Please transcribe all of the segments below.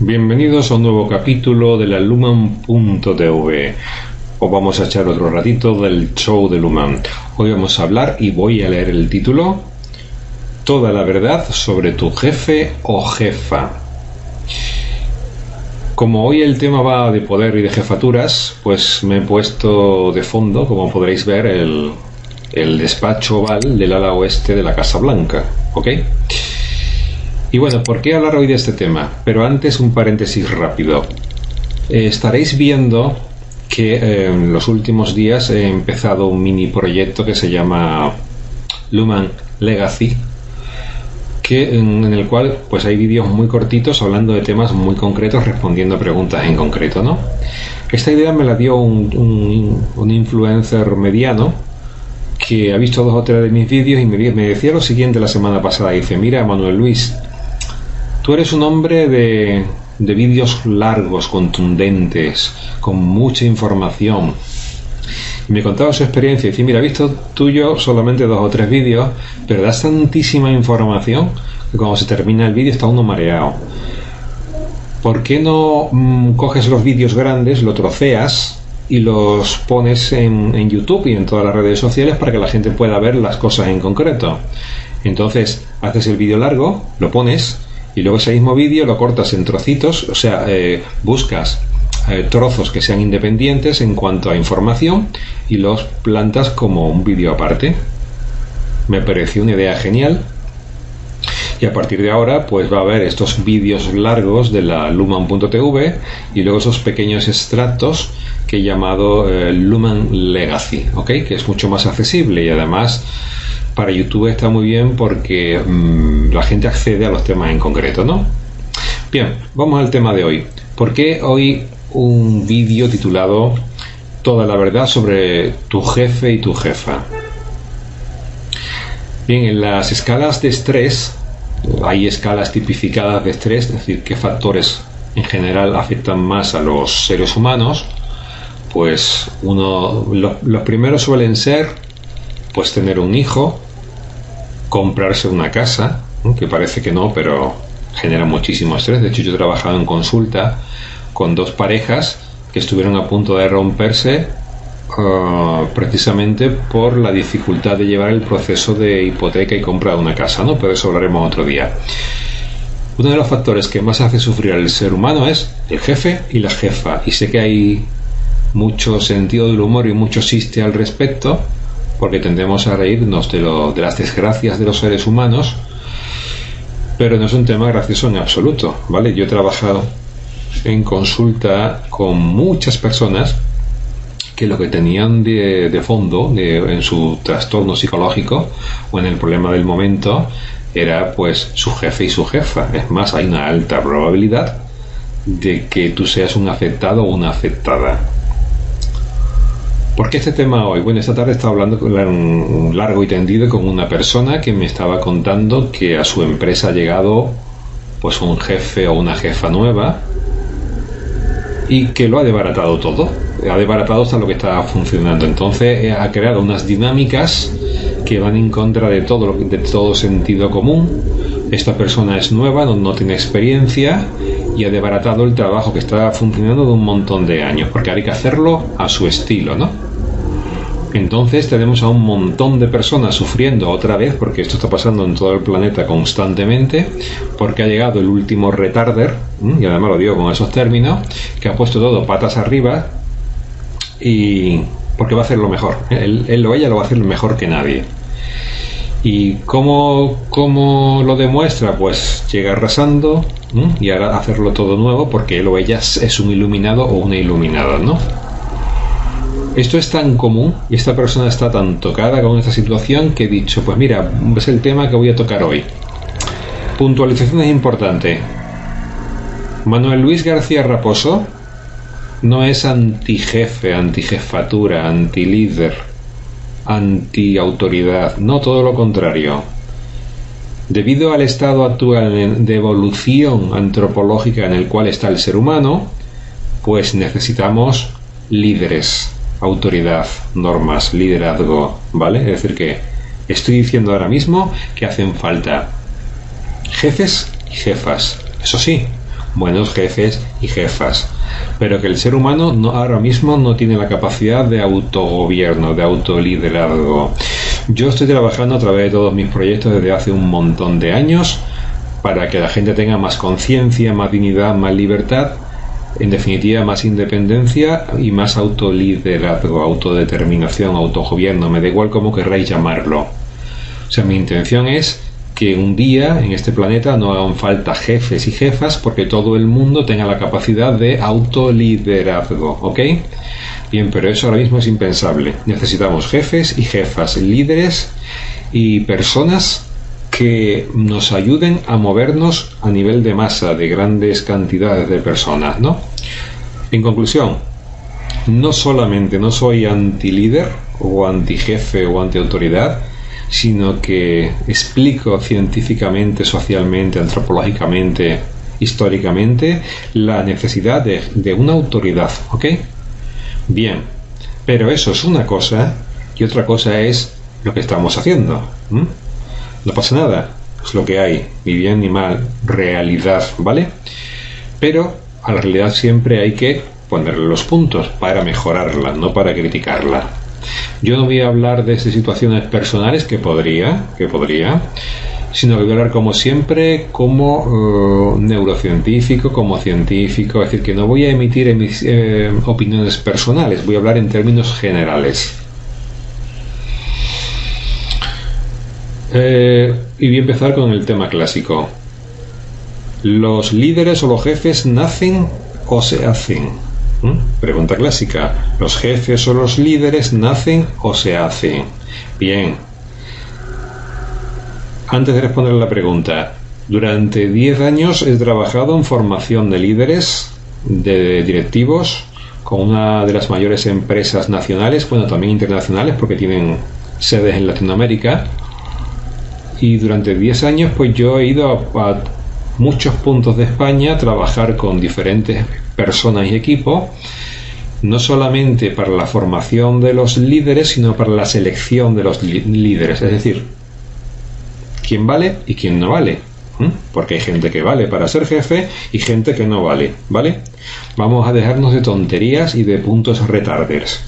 Bienvenidos a un nuevo capítulo de la Luman.tv. Os vamos a echar otro ratito del show de Luman. Hoy vamos a hablar y voy a leer el título Toda la verdad sobre tu jefe o jefa. Como hoy el tema va de poder y de jefaturas, pues me he puesto de fondo, como podréis ver, el, el despacho oval del ala oeste de la Casa Blanca. ¿Ok? Y bueno, ¿por qué hablar hoy de este tema? Pero antes un paréntesis rápido. Eh, estaréis viendo que eh, en los últimos días he empezado un mini proyecto que se llama Luman Legacy, que, en, el cual pues hay vídeos muy cortitos hablando de temas muy concretos, respondiendo a preguntas en concreto, ¿no? Esta idea me la dio un, influencer mediano que ha visto dos o tres de mis vídeos y me decía lo siguiente la semana pasada. Dice, mira, Manuel Luis, Tú eres un hombre de, de vídeos largos, contundentes, con mucha información. Me contaba su experiencia y dice, mira, he visto tuyo solamente dos o tres vídeos, pero das tantísima información que cuando se termina el vídeo está uno mareado. ¿Por qué no mm, coges los vídeos grandes, lo troceas y los pones en, en YouTube y en todas las redes sociales para que la gente pueda ver las cosas en concreto? Entonces, haces el vídeo largo, lo pones, y luego ese mismo vídeo lo cortas en trocitos, o sea, eh, buscas eh, trozos que sean independientes en cuanto a información y los plantas como un vídeo aparte. Me pareció una idea genial. Y a partir de ahora, pues va a haber estos vídeos largos de la Luman.tv y luego esos pequeños extractos que he llamado eh, Luman Legacy, ¿ok? Que es mucho más accesible y además para YouTube está muy bien porque mm, la gente accede a los temas en concreto, ¿no? Bien, vamos al tema de hoy. ¿Por qué hoy un vídeo titulado Toda la verdad sobre tu jefe y tu jefa? Bien, en las escalas de estrés hay escalas tipificadas de estrés, es decir, qué factores en general afectan más a los seres humanos. Pues uno, los primeros suelen ser pues tener un hijo, comprarse una casa, que parece que no, pero genera muchísimo estrés. De hecho, yo he trabajado en consulta con dos parejas que estuvieron a punto de romperse uh, precisamente por la dificultad de llevar el proceso de hipoteca y compra de una casa, ¿no? Pero eso hablaremos otro día. Uno de los factores que más hace sufrir al ser humano es el jefe y la jefa. Y sé que hay mucho sentido del humor y mucho chiste al respecto, porque tendemos a reírnos de, lo, de las desgracias de los seres humanos, pero no es un tema gracioso en absoluto, ¿vale? Yo he trabajado en consulta con muchas personas que lo que tenían de, de fondo en su trastorno psicológico o en el problema del momento era pues su jefe y su jefa. Es más, hay una alta probabilidad de que tú seas un afectado o una afectada. ¿Por qué este tema hoy? Bueno, esta tarde estaba hablando un largo y tendido con una persona que me estaba contando que a su empresa ha llegado pues un jefe o una jefa nueva y que lo ha desbaratado todo. Ha desbaratado hasta lo que estaba funcionando. Entonces eh, ha creado unas dinámicas que van en contra de todo, de todo sentido común. Esta persona es nueva, no, tiene experiencia y ha desbaratado el trabajo que estaba funcionando de un montón de años, porque hay que hacerlo a su estilo, ¿no? Entonces tenemos a un montón de personas sufriendo otra vez, porque esto está pasando en todo el planeta constantemente, porque ha llegado el último retarder, y además lo digo con esos términos, que ha puesto todo patas arriba y porque va a hacerlo mejor. Él, o ella lo va a hacer mejor que nadie. ¿Y cómo, cómo lo demuestra? Pues llega arrasando y ahora hacerlo todo nuevo porque él o ella es un iluminado o una iluminada, ¿no? Esto es tan común y esta persona está tan tocada con esta situación que he dicho, pues mira, es el tema que voy a tocar hoy. Puntualización es importante. Manuel Luis García Raposo no es antijefe, antijefatura, antilíder, antiautoridad, no todo lo contrario. Debido al estado actual de evolución antropológica en el cual está el ser humano, pues necesitamos líderes, autoridad, normas, liderazgo, ¿vale? Es decir, que estoy diciendo ahora mismo que hacen falta jefes y jefas. Eso sí, buenos jefes y jefas. Pero que el ser humano no, ahora mismo no tiene la capacidad de autogobierno, de autoliderazgo. Yo estoy trabajando a través de todos mis proyectos desde hace un montón de años para que la gente tenga más conciencia, más dignidad, más libertad, en definitiva más independencia y más autoliderazgo, autodeterminación, autogobierno, me da igual cómo querráis llamarlo. O sea, mi intención es que un día en este planeta no hagan falta jefes y jefas porque todo el mundo tenga la capacidad de autoliderazgo, ¿ok? Bien, pero eso ahora mismo es impensable. Necesitamos jefes y jefas, líderes y personas que nos ayuden a movernos a nivel de masa, de grandes cantidades de personas, ¿no? En conclusión, no solamente no soy anti-líder o anti-jefe o anti-autoridad, sino que explico científicamente, socialmente, antropológicamente, históricamente la necesidad de, una autoridad, ¿ok? Bien, pero eso es una cosa y otra cosa es lo que estamos haciendo. No pasa nada, es lo que hay, ni bien ni mal, realidad, ¿vale? Pero a la realidad siempre hay que ponerle los puntos para mejorarla, no para criticarla. Yo no voy a hablar de situaciones personales que podría, que podría, sino que voy a hablar como siempre como eh, neurocientífico, como científico, es decir, que no voy a emitir eh, opiniones personales, voy a hablar en términos generales. Eh, y voy a empezar con el tema clásico. ¿Los líderes o los jefes nacen o se hacen? ¿Mm? Pregunta clásica. ¿Los jefes o los líderes nacen o se hacen? Bien. Antes de responder la pregunta, durante 10 años he trabajado en formación de líderes, de directivos, con una de las mayores empresas nacionales, bueno, también internacionales, porque tienen sedes en Latinoamérica. Y durante 10 años, pues yo he ido a muchos puntos de España a trabajar con diferentes personas y equipos, no solamente para la formación de los líderes, sino para la selección de los líderes, es decir, quién vale y quién no vale. Porque hay gente que vale para ser jefe y gente que no vale, ¿vale? Vamos a dejarnos de tonterías y de puntos retarders.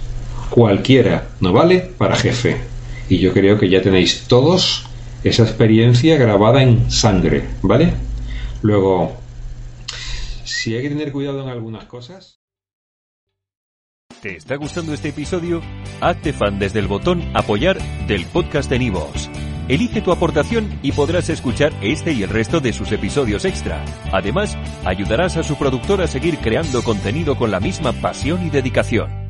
Cualquiera no vale para jefe. Y yo creo que ya tenéis todos esa experiencia grabada en sangre, ¿vale? Luego, si hay que tener cuidado en algunas cosas. ¿Te está gustando este episodio? Hazte fan desde el botón Apoyar del podcast de Nivos. Elige tu aportación y podrás escuchar este y el resto de sus episodios extra. Además, ayudarás a su productor a seguir creando contenido con la misma pasión y dedicación.